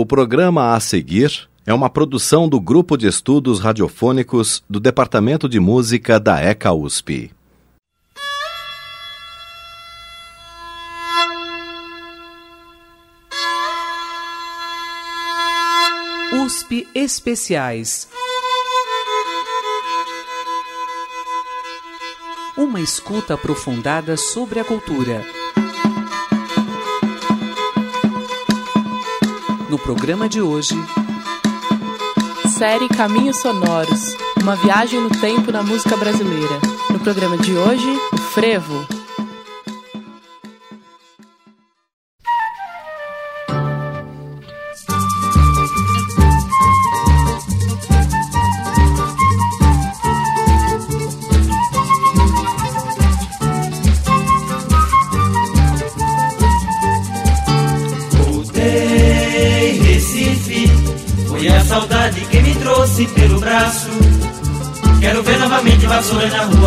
O programa a seguir é uma produção do Grupo de Estudos Radiofônicos do Departamento de Música da ECA USP. USP Especiais. Uma escuta aprofundada sobre a cultura. No programa de hoje, série Caminhos Sonoros Uma viagem no tempo na música brasileira. No programa de hoje, o frevo.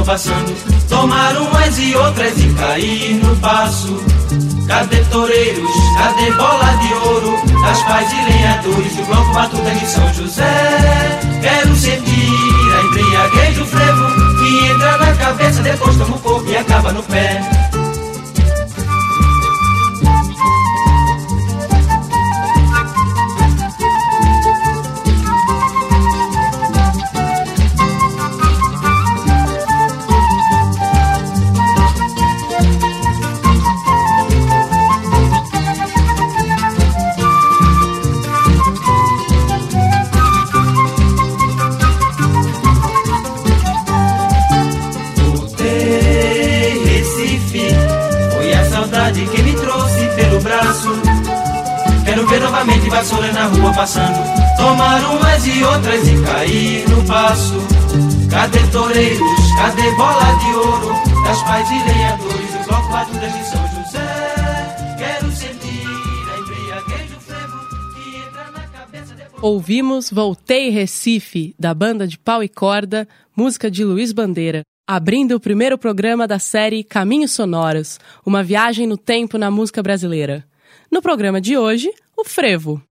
Passando, tomar umas e outras e cair no passo. Cadê toureiros? Cadê bola de ouro? Das pais e lenhadores do bloco Batuta de São José. Quero sentir a embriaguez do frevo que entra na cabeça, depois toma o corpo e acaba no pé. Novamente vassouras na rua passando, umas e outras e no passo. Cadê toureiros? Cadê bola de ouro? Das pais e lenhadores do bloco São José. Quero sentir a embriaguez do frevo que entra na cabeça. Ouvimos Voltei Recife, da banda de pau e corda, música de Luiz Bandeira, abrindo o primeiro programa da série Caminhos Sonoros Uma viagem no tempo na música brasileira. No programa de hoje, o frevo.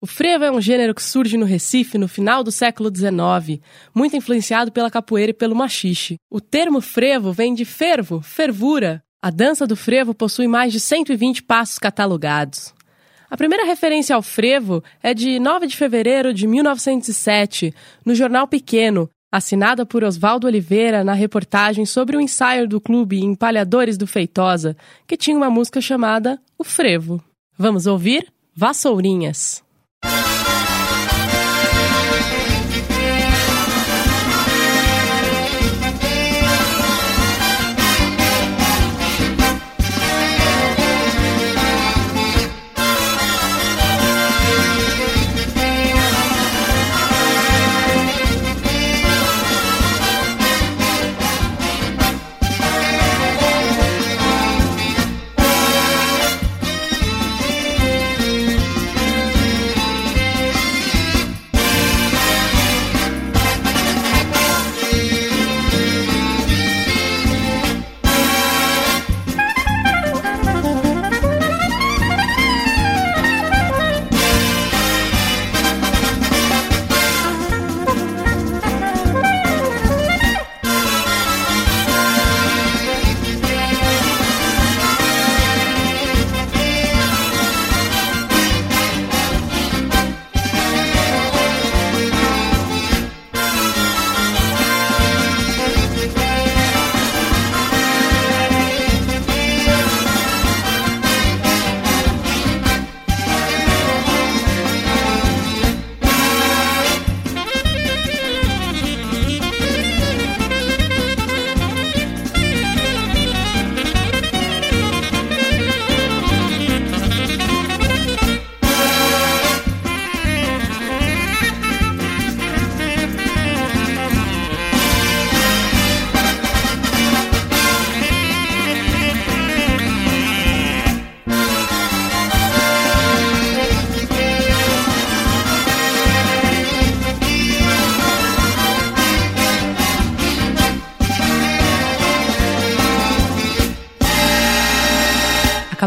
O frevo é um gênero que surge no Recife no final do século XIX, muito influenciado pela capoeira e pelo machixe. O termo frevo vem de fervo, fervura. A dança do frevo possui mais de 120 passos catalogados. A primeira referência ao frevo é de 9 de fevereiro de 1907, no Jornal Pequeno, assinada por Oswaldo Oliveira na reportagem sobre o ensaio do clube Empalhadores do Feitosa, que tinha uma música chamada O Frevo. Vamos ouvir Vassourinhas.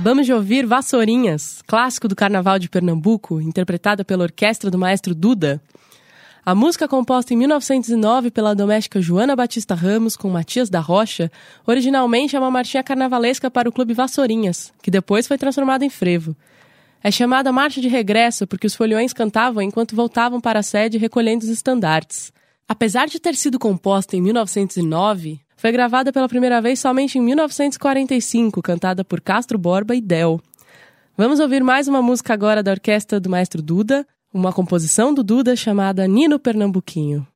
Acabamos de ouvir Vassourinhas, clássico do Carnaval de Pernambuco, interpretada pela orquestra do maestro Duda. A música composta em 1909 pela doméstica Joana Batista Ramos com Matias da Rocha, originalmente é uma marchinha carnavalesca para o Clube Vassourinhas, que depois foi transformada em frevo. É chamada Marcha de Regresso porque os foliões cantavam enquanto voltavam para a sede recolhendo os estandartes. Apesar de ter sido composta em 1909, foi gravada pela primeira vez somente em 1945, cantada por Castro Borba e Del. Vamos ouvir mais uma música agora da orquestra do maestro Duda, uma composição do Duda chamada Nino Pernambuquinho.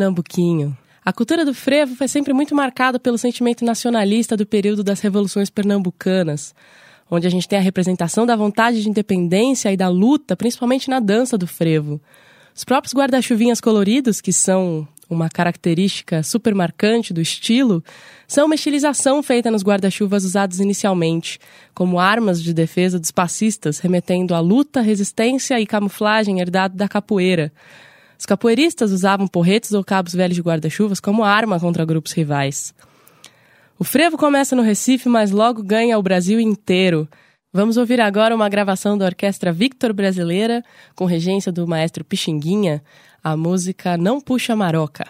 Pernambuquinho. A cultura do frevo foi sempre muito marcada pelo sentimento nacionalista do período das revoluções pernambucanas, onde a gente tem a representação da vontade de independência e da luta, principalmente na dança do frevo. Os próprios guarda-chuvinhas coloridos, que são uma característica super marcante do estilo, são uma estilização feita nos guarda-chuvas usados inicialmente, como armas de defesa dos passistas, remetendo à luta, resistência e camuflagem herdado da capoeira. Os capoeiristas usavam porretes ou cabos velhos de guarda-chuvas como arma contra grupos rivais. O frevo começa no Recife, mas logo ganha o Brasil inteiro. Vamos ouvir agora uma gravação da Orquestra Victor Brasileira, com regência do maestro Pixinguinha, a música Não Puxa Maroca.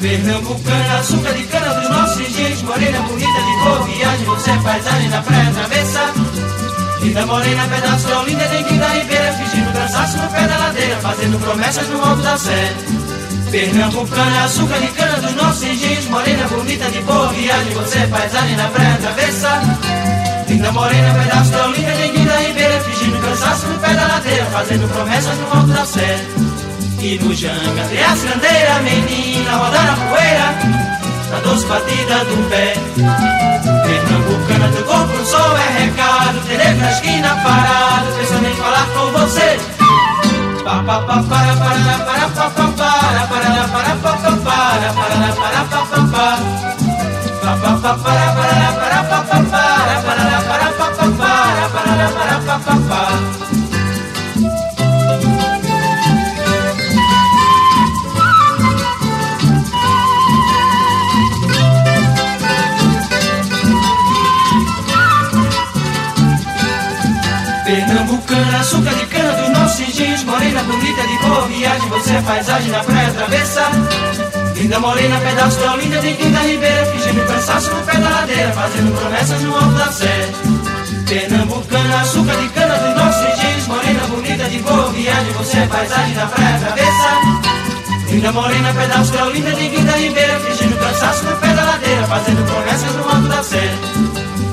Pernambucana, açúcar de cana dos nossos engenhos Morena bonita de boa viagem, você é paisagem da praia travessa Linda morena, pedaço de Olinda, dengue da ribeira Fingindo cansaço no pé da ladeira, fazendo promessas no alto da sé. Pernambucana, açúcar de cana dos nossos engenhos Morena bonita de boa viagem, você é paisagem da praia travessa Linda morena, pedaço de Olinda, dengue da ribeira Fingindo cansaço no pé da ladeira, fazendo promessas no alto da sé e no janga tem a cirandeira, menina, rodar a poeira Na doce batida do pé Pernambucana do corpo no sol é recado Terei na esquina parado, pensando em falar com você Pa pa pa para para para pa pa para para para pa pa para para para pa pa pa Pa pa pa para para para pa pa para para para pa pa para para para pa pa pa açúcar de cana dos nossos engenhos Morena bonita de boa viagem, você é paisagem na praia travessa. Linda morena, pedaço de Olinda, de da ribeira Fingindo cansaço no pé da ladeira, fazendo promessas no alto da sé. Pernambucana, açúcar de cana dos nossos engenhos Morena bonita de boa viagem, você é paisagem na praia travessa. Linda morena, pedaço de Olinda, de da ribeira Fingindo cansaço no pé da ladeira, fazendo promessas no alto da sé.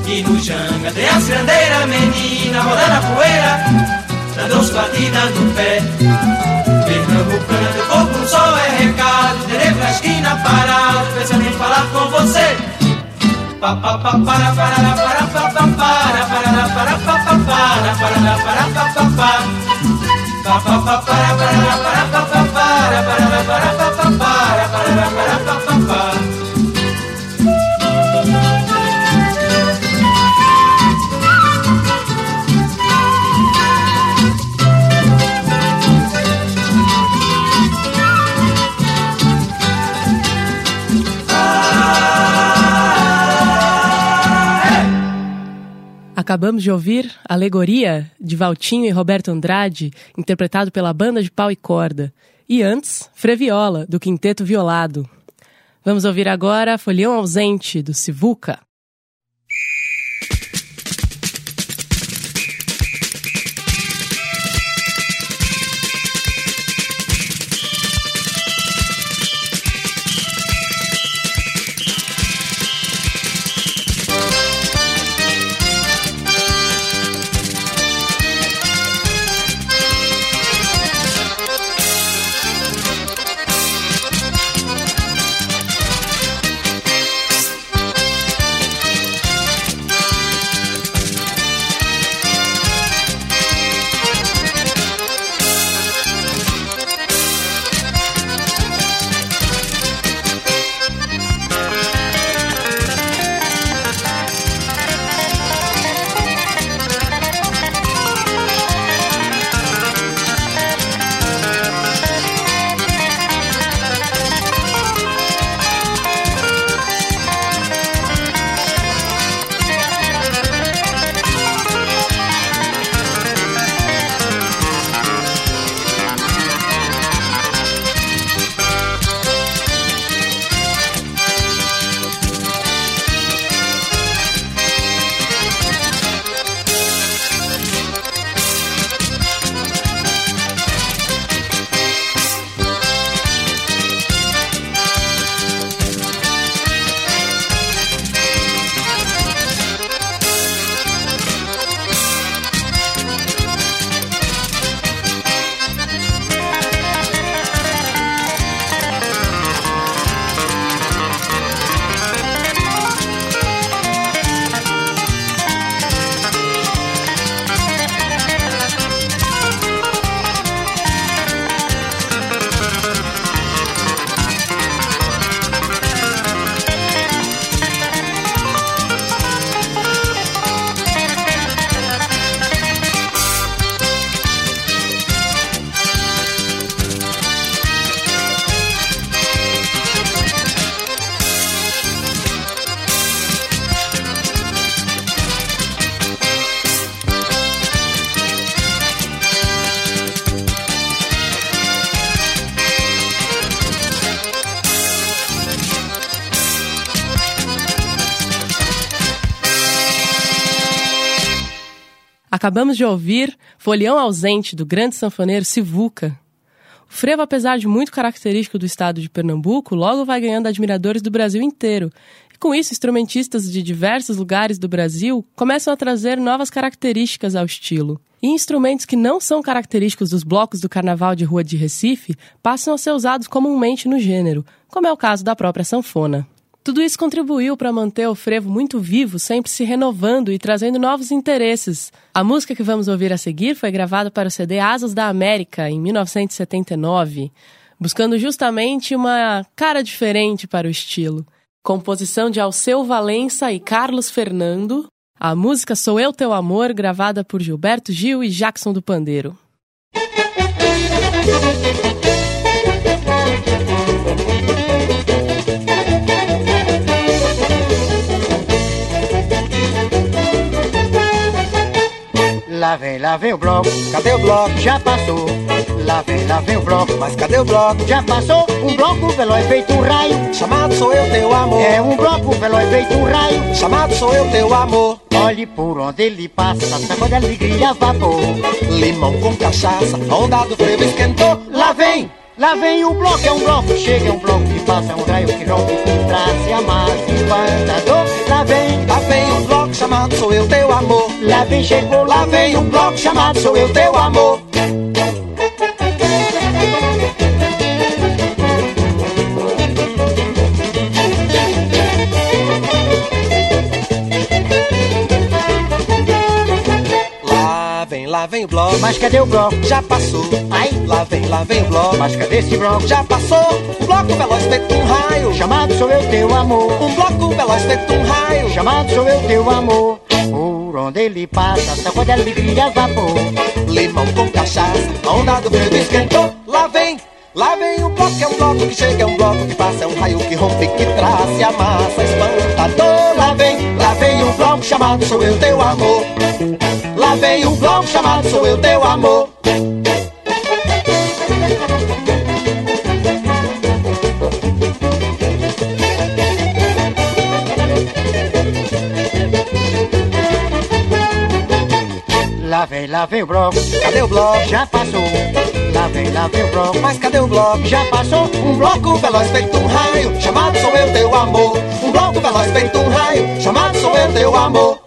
E no janga tem a cirandeira, menina, rodando a poeira Dando os batidas do pé. Pernambucana, teu corpo sol é recado Terei pra esquina parado, pensando em falar com você Pa pa pa para para para pa pa para para para pa pa para para para pa pa pa. Pa pa pa para para para pa pa para para para pa pa para para para pa pa pa Acabamos de ouvir Alegoria, de Valtinho e Roberto Andrade, interpretado pela banda de pau e corda. E antes, Freviola, do Quinteto Violado. Vamos ouvir agora Folhão Ausente, do Sivuca. Acabamos de ouvir Folião Ausente, do grande sanfoneiro Sivuca. O frevo, apesar de muito característico do estado de Pernambuco, logo vai ganhando admiradores do Brasil inteiro. E com isso, instrumentistas de diversos lugares do Brasil começam a trazer novas características ao estilo. E instrumentos que não são característicos dos blocos do Carnaval de Rua de Recife passam a ser usados comumente no gênero, como é o caso da própria sanfona. Tudo isso contribuiu para manter o frevo muito vivo, sempre se renovando e trazendo novos interesses. A música que vamos ouvir a seguir foi gravada para o CD Asas da América, em 1979, buscando justamente uma cara diferente para o estilo. Composição de Alceu Valença e Carlos Fernando. A música Sou Eu Teu Amor, gravada por Gilberto Gil e Jackson do Pandeiro. Lá vem, lá vem o bloco, cadê o bloco? Já passou. Lá vem, lá vem o bloco, mas cadê o bloco? Já passou. Um bloco veloz feito um raio. Chamado sou eu teu amor. É um bloco veloz feito um raio. Chamado sou eu teu amor. Olhe por onde ele passa, sacode alegria, vapor. Limão com cachaça, a onda do frevo esquentou. Lá vem, lá vem o bloco, é um bloco chega, é um bloco que passa, é um raio que rompe, traz, amassa, espantador. Lá vem, lá vem o bloco chamado sou eu teu amor. Lá vem, chegou, lá vem o bloco chamado sou eu teu amor. Lá vem, o bloco. Mas cadê o bloco? Já passou. Ai, Lá vem, lá vem o bloco. mas cadê esse bloco? Já passou. O bloco veloz feito um raio. Chamado sou eu teu amor. Um bloco veloz feito um raio. Chamado sou eu teu amor. Por onde ele passa, sacode alegria, vapor. Limão com cachaça, a onda do frevo esquentou. Lá vem, lá vem o bloco, é um bloco que chega, é um bloco que passa, é um raio que rompe, que traz, e amassa, espantador. Lá vem, lá vem o bloco chamado sou eu teu amor. Lá vem o bloco chamado sou eu teu amor. Lá vem, lá vem o bloco. Cadê o bloco? Já passou. Lá vem, lá vem o bloco. Mas cadê o bloco? Já passou. Um bloco veloz feito um raio, chamado sou eu teu amor. Um bloco veloz feito um raio, chamado sou eu teu amor.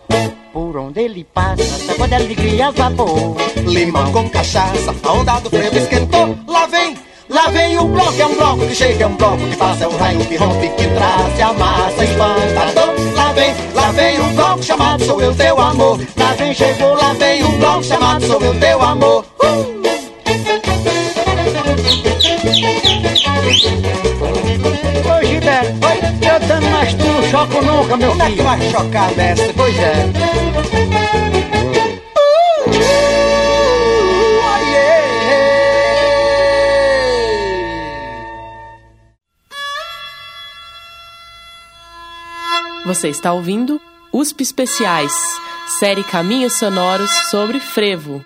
Onde ele passa, sacode alegria, vapor. Limão com cachaça, a onda do frevo esquentou. Lá vem, lá vem o bloco, é um bloco que chega, é um bloco que passa, é um raio que rompe, que traz, e amassa, espantador. Lá vem, lá vem o bloco chamado sou eu teu amor. Lá vem, chegou, Lá vem o bloco chamado sou eu teu amor. Uh! Choco nunca, meu Como é que filho. vai chocar, mestre? Pois é. Você está ouvindo USP Especiais, série Caminhos Sonoros sobre frevo.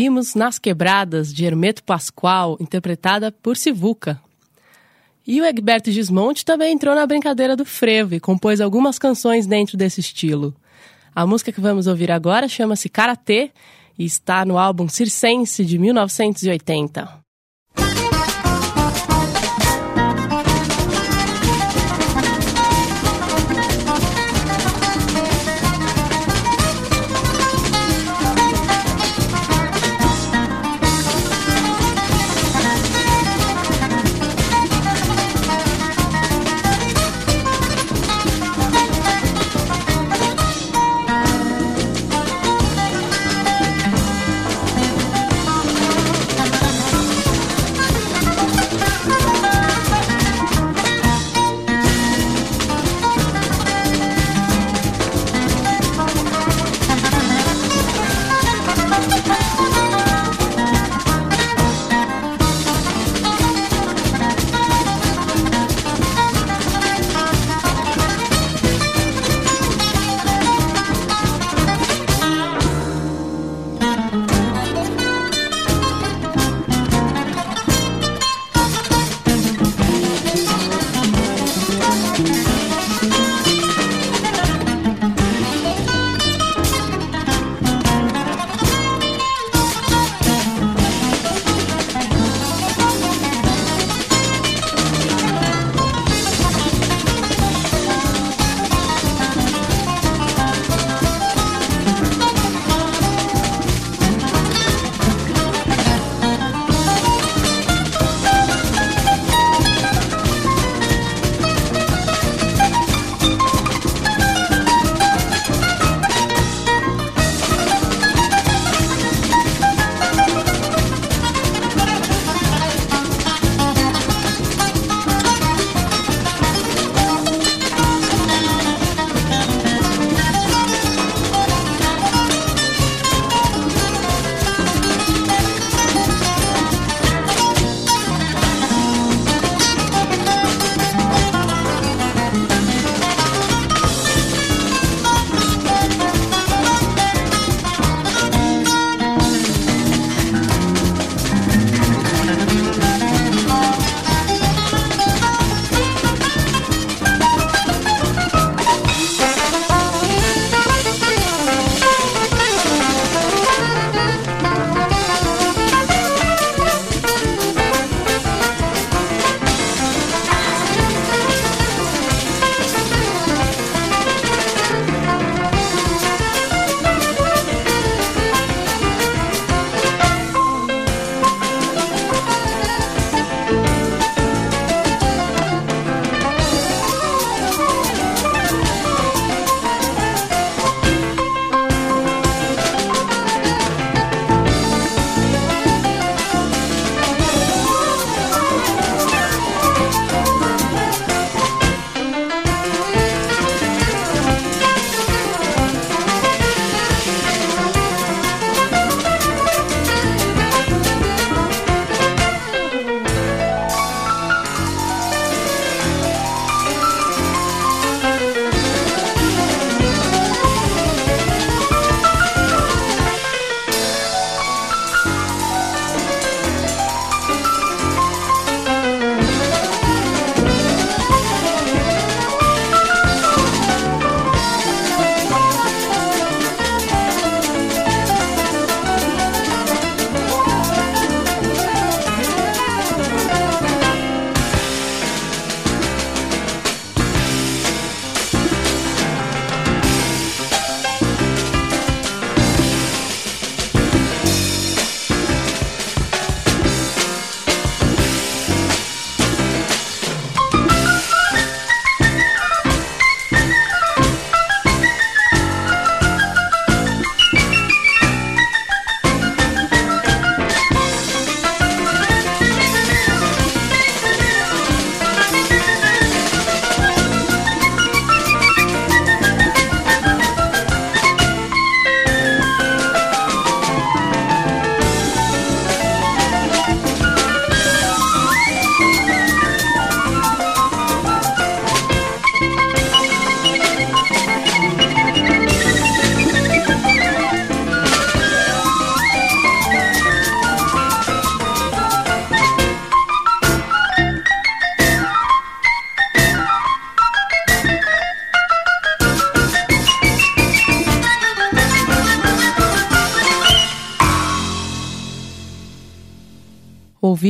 Ouvimos Nas Quebradas, de Hermeto Pascoal, interpretada por Sivuca. E o Egberto Gismonte também entrou na brincadeira do frevo e compôs algumas canções dentro desse estilo. A música que vamos ouvir agora chama-se Karatê e está no álbum Circense de 1980.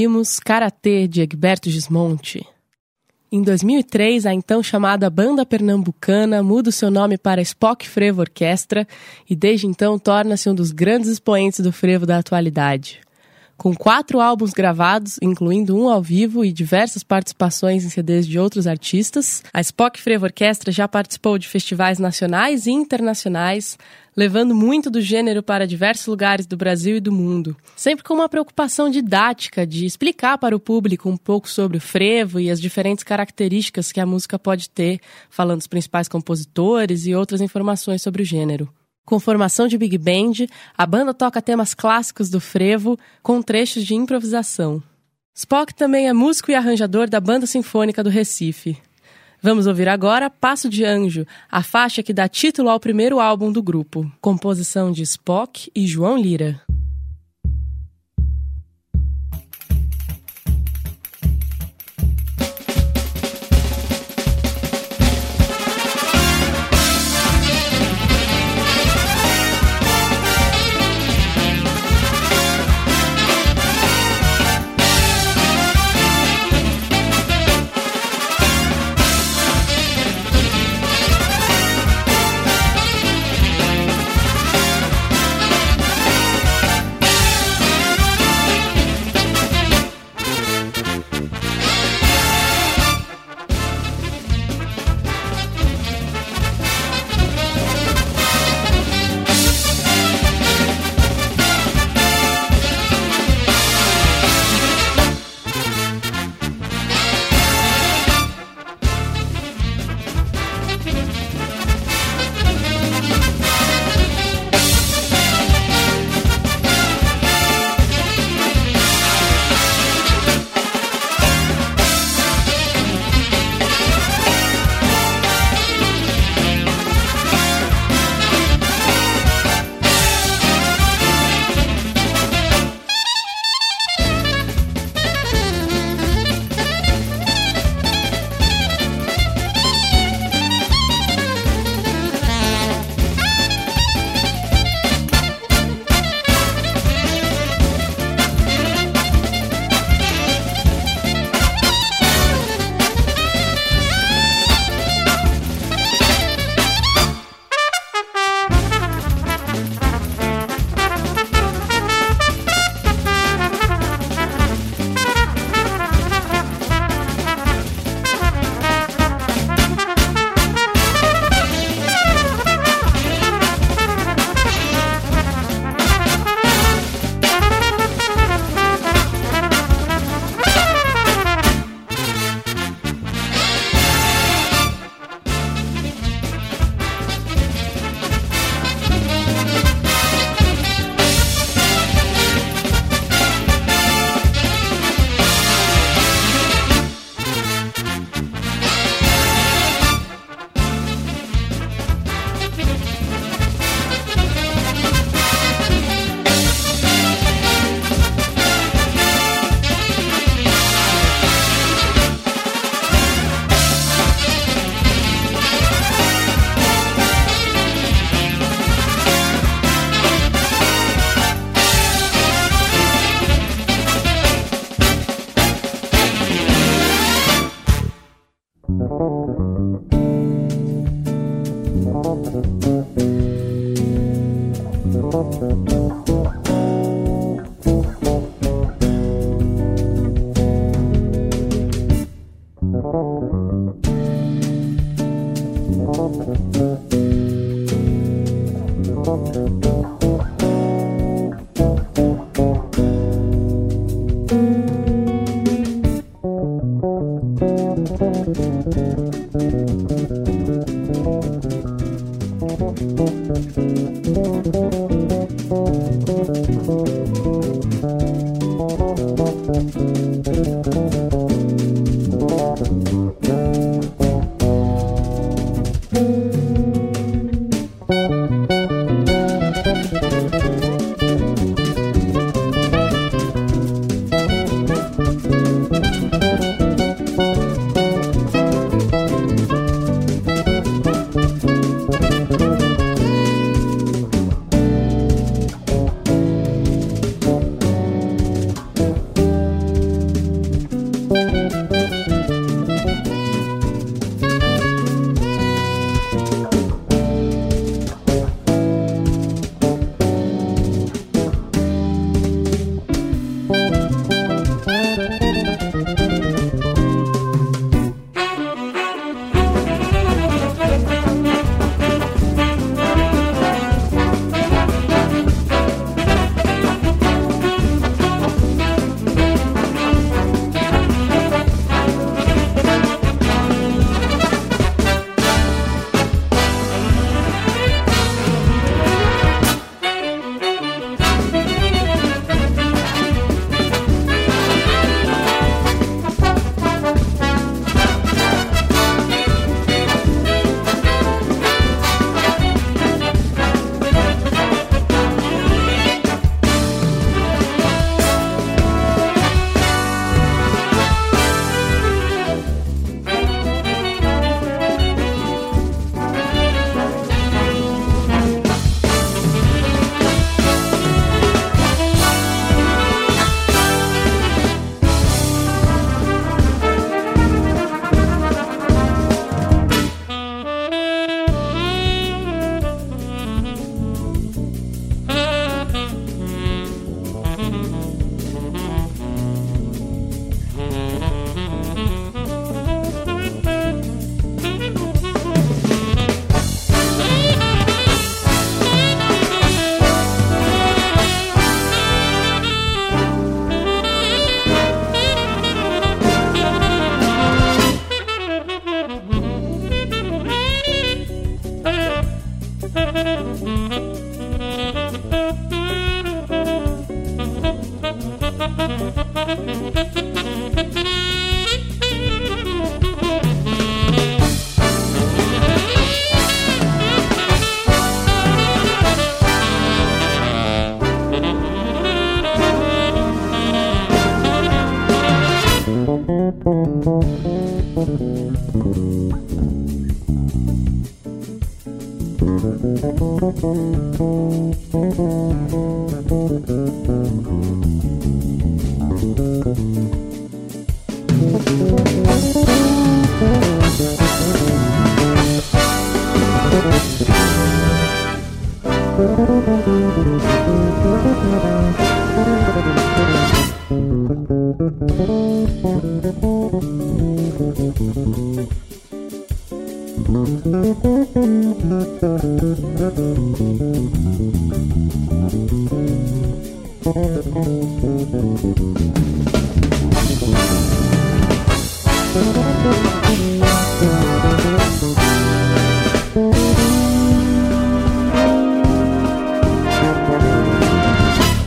Ouvimos Karatê de Egberto Gismonte. Em 2003, a então chamada Banda Pernambucana muda o seu nome para Spock Frevo Orquestra e desde então torna-se um dos grandes expoentes do frevo da atualidade. Com quatro álbuns gravados, incluindo um ao vivo e diversas participações em CDs de outros artistas, a Spock Frevo Orquestra já participou de festivais nacionais e internacionais, levando muito do gênero para diversos lugares do Brasil e do mundo. Sempre com uma preocupação didática de explicar para o público um pouco sobre o frevo e as diferentes características que a música pode ter, falando dos principais compositores e outras informações sobre o gênero. Com formação de big band, a banda toca temas clássicos do frevo com trechos de improvisação. Spock também é músico e arranjador da Banda Sinfônica do Recife. Vamos ouvir agora Passo de Anjo, a faixa que dá título ao primeiro álbum do grupo, composição de Spock e João Lira.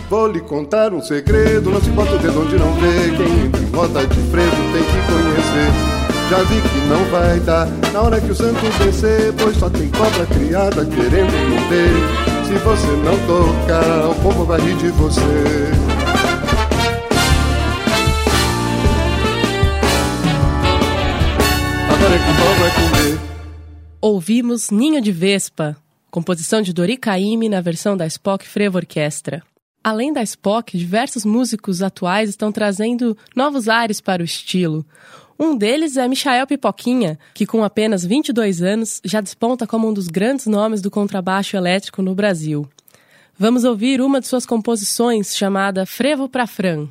Vou lhe contar um segredo, não se bota o dedo onde não vê. Quem entra em roda de frevo tem que conhecer. Já vi que não vai dar na hora que o santo descer, pois só tem cobra criada querendo morder. Se você não tocar, o povo vai rir de você. Agora é que o vai comer. Ouvimos Ninho de Vespa, composição de Dori Caymmi na versão da Spock Frevo Orquestra. Além da Spock, diversos músicos atuais estão trazendo novos ares para o estilo. Um deles é Michael Pipoquinha, que com apenas 22 anos já desponta como um dos grandes nomes do contrabaixo elétrico no Brasil. Vamos ouvir uma de suas composições chamada Frevo pra Fran.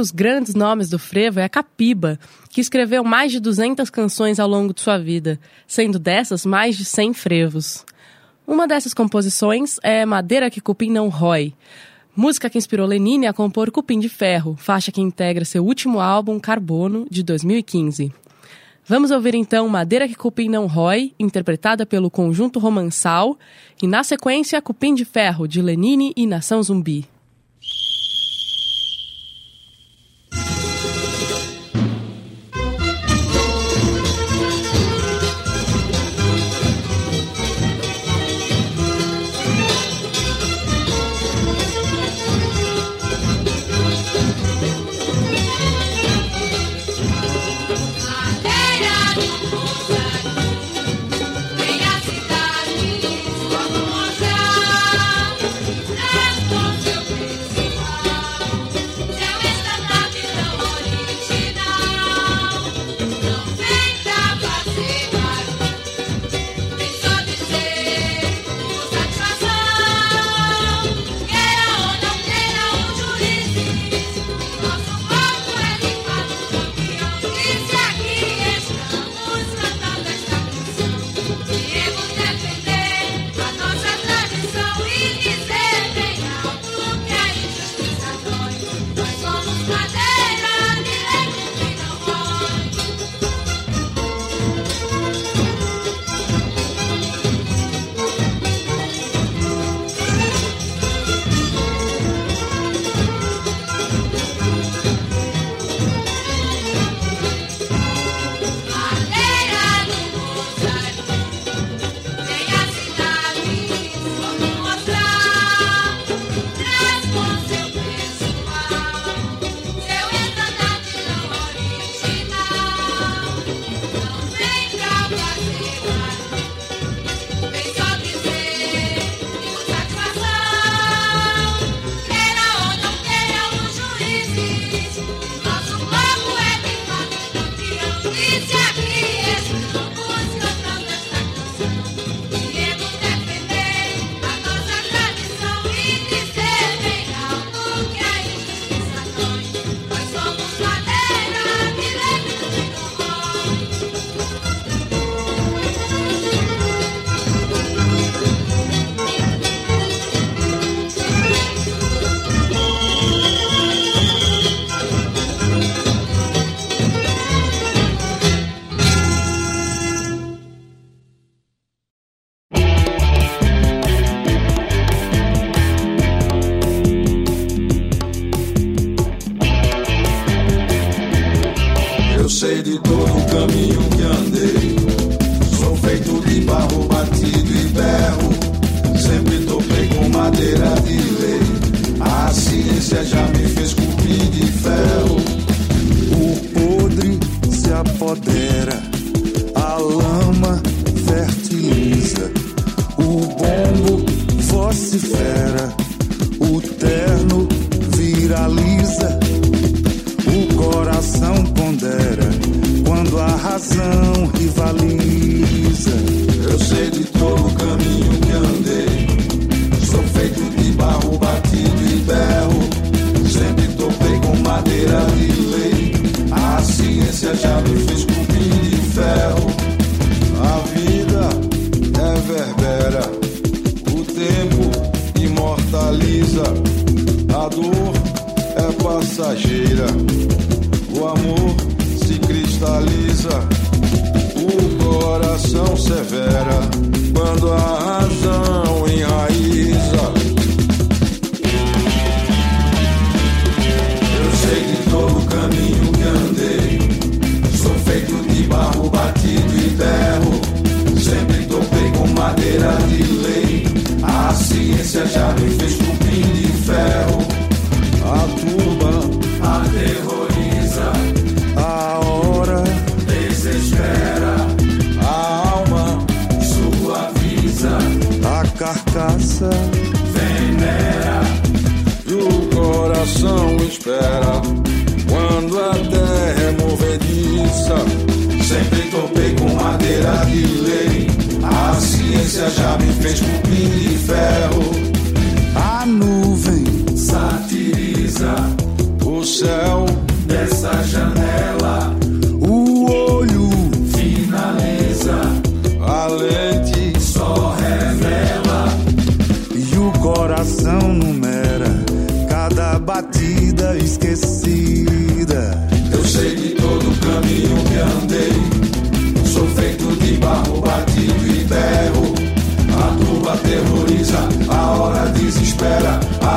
Dos grandes nomes do frevo é a Capiba, que escreveu mais de 200 canções ao longo de sua vida, sendo dessas mais de 100 frevos. Uma dessas composições é Madeira que Cupim Não Rói, música que inspirou Lenine a compor Cupim de Ferro, faixa que integra seu último álbum Carbono, de 2015. Vamos ouvir então Madeira que Cupim Não Rói, interpretada pelo conjunto Romançal, e na sequência Cupim de Ferro, de Lenine e Nação Zumbi.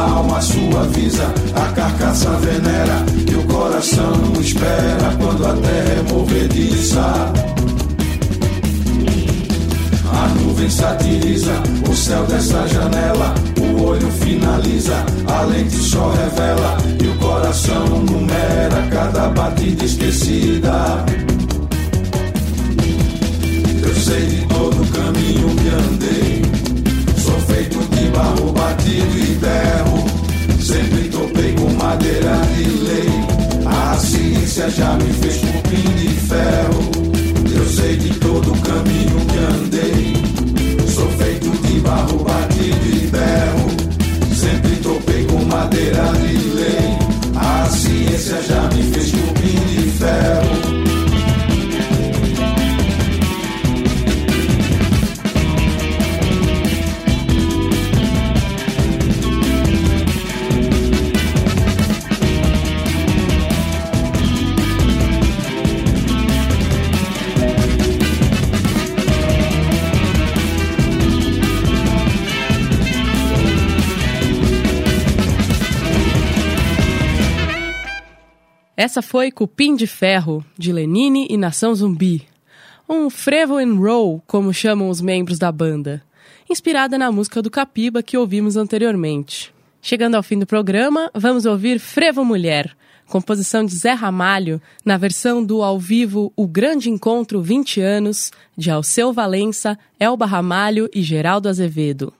A alma suaviza, a carcaça venera e o coração espera quando a terra é movediça. A nuvem satiriza o céu dessa janela, o olho finaliza, a lente só revela e o coração numera cada batida esquecida. Eu sei de todo o caminho que andei de barro batido e terro. Sempre topei com madeira de lei. A ciência já me fez cupim de ferro. Eu sei de todo o caminho que andei. Sou feito de barro batido e terro. Sempre topei com madeira de lei. A ciência já me fez cupim de ferro. Essa foi Cupim de Ferro, de Lenine e Nação Zumbi. Um frevo and roll, como chamam os membros da banda, inspirada na música do Capiba que ouvimos anteriormente. Chegando ao fim do programa, vamos ouvir Frevo Mulher, composição de Zé Ramalho, na versão do ao vivo O Grande Encontro 20 anos, de Alceu Valença, Elba Ramalho e Geraldo Azevedo.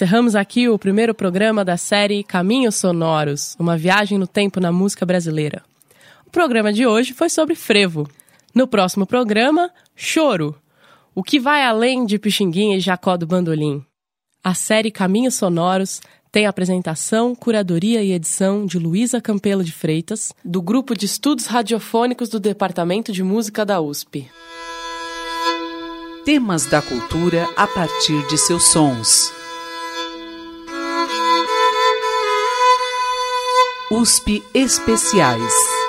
Encerramos aqui o primeiro programa da série Caminhos Sonoros, uma viagem no tempo na música brasileira. O programa de hoje foi sobre frevo. No próximo programa, choro, o que vai além de Pixinguinha e Jacó do Bandolim. A série Caminhos Sonoros tem apresentação, curadoria e edição de Luísa Campelo de Freitas, do Grupo de Estudos Radiofônicos do Departamento de Música da USP. Temas da cultura a partir de seus sons. USP Especiais.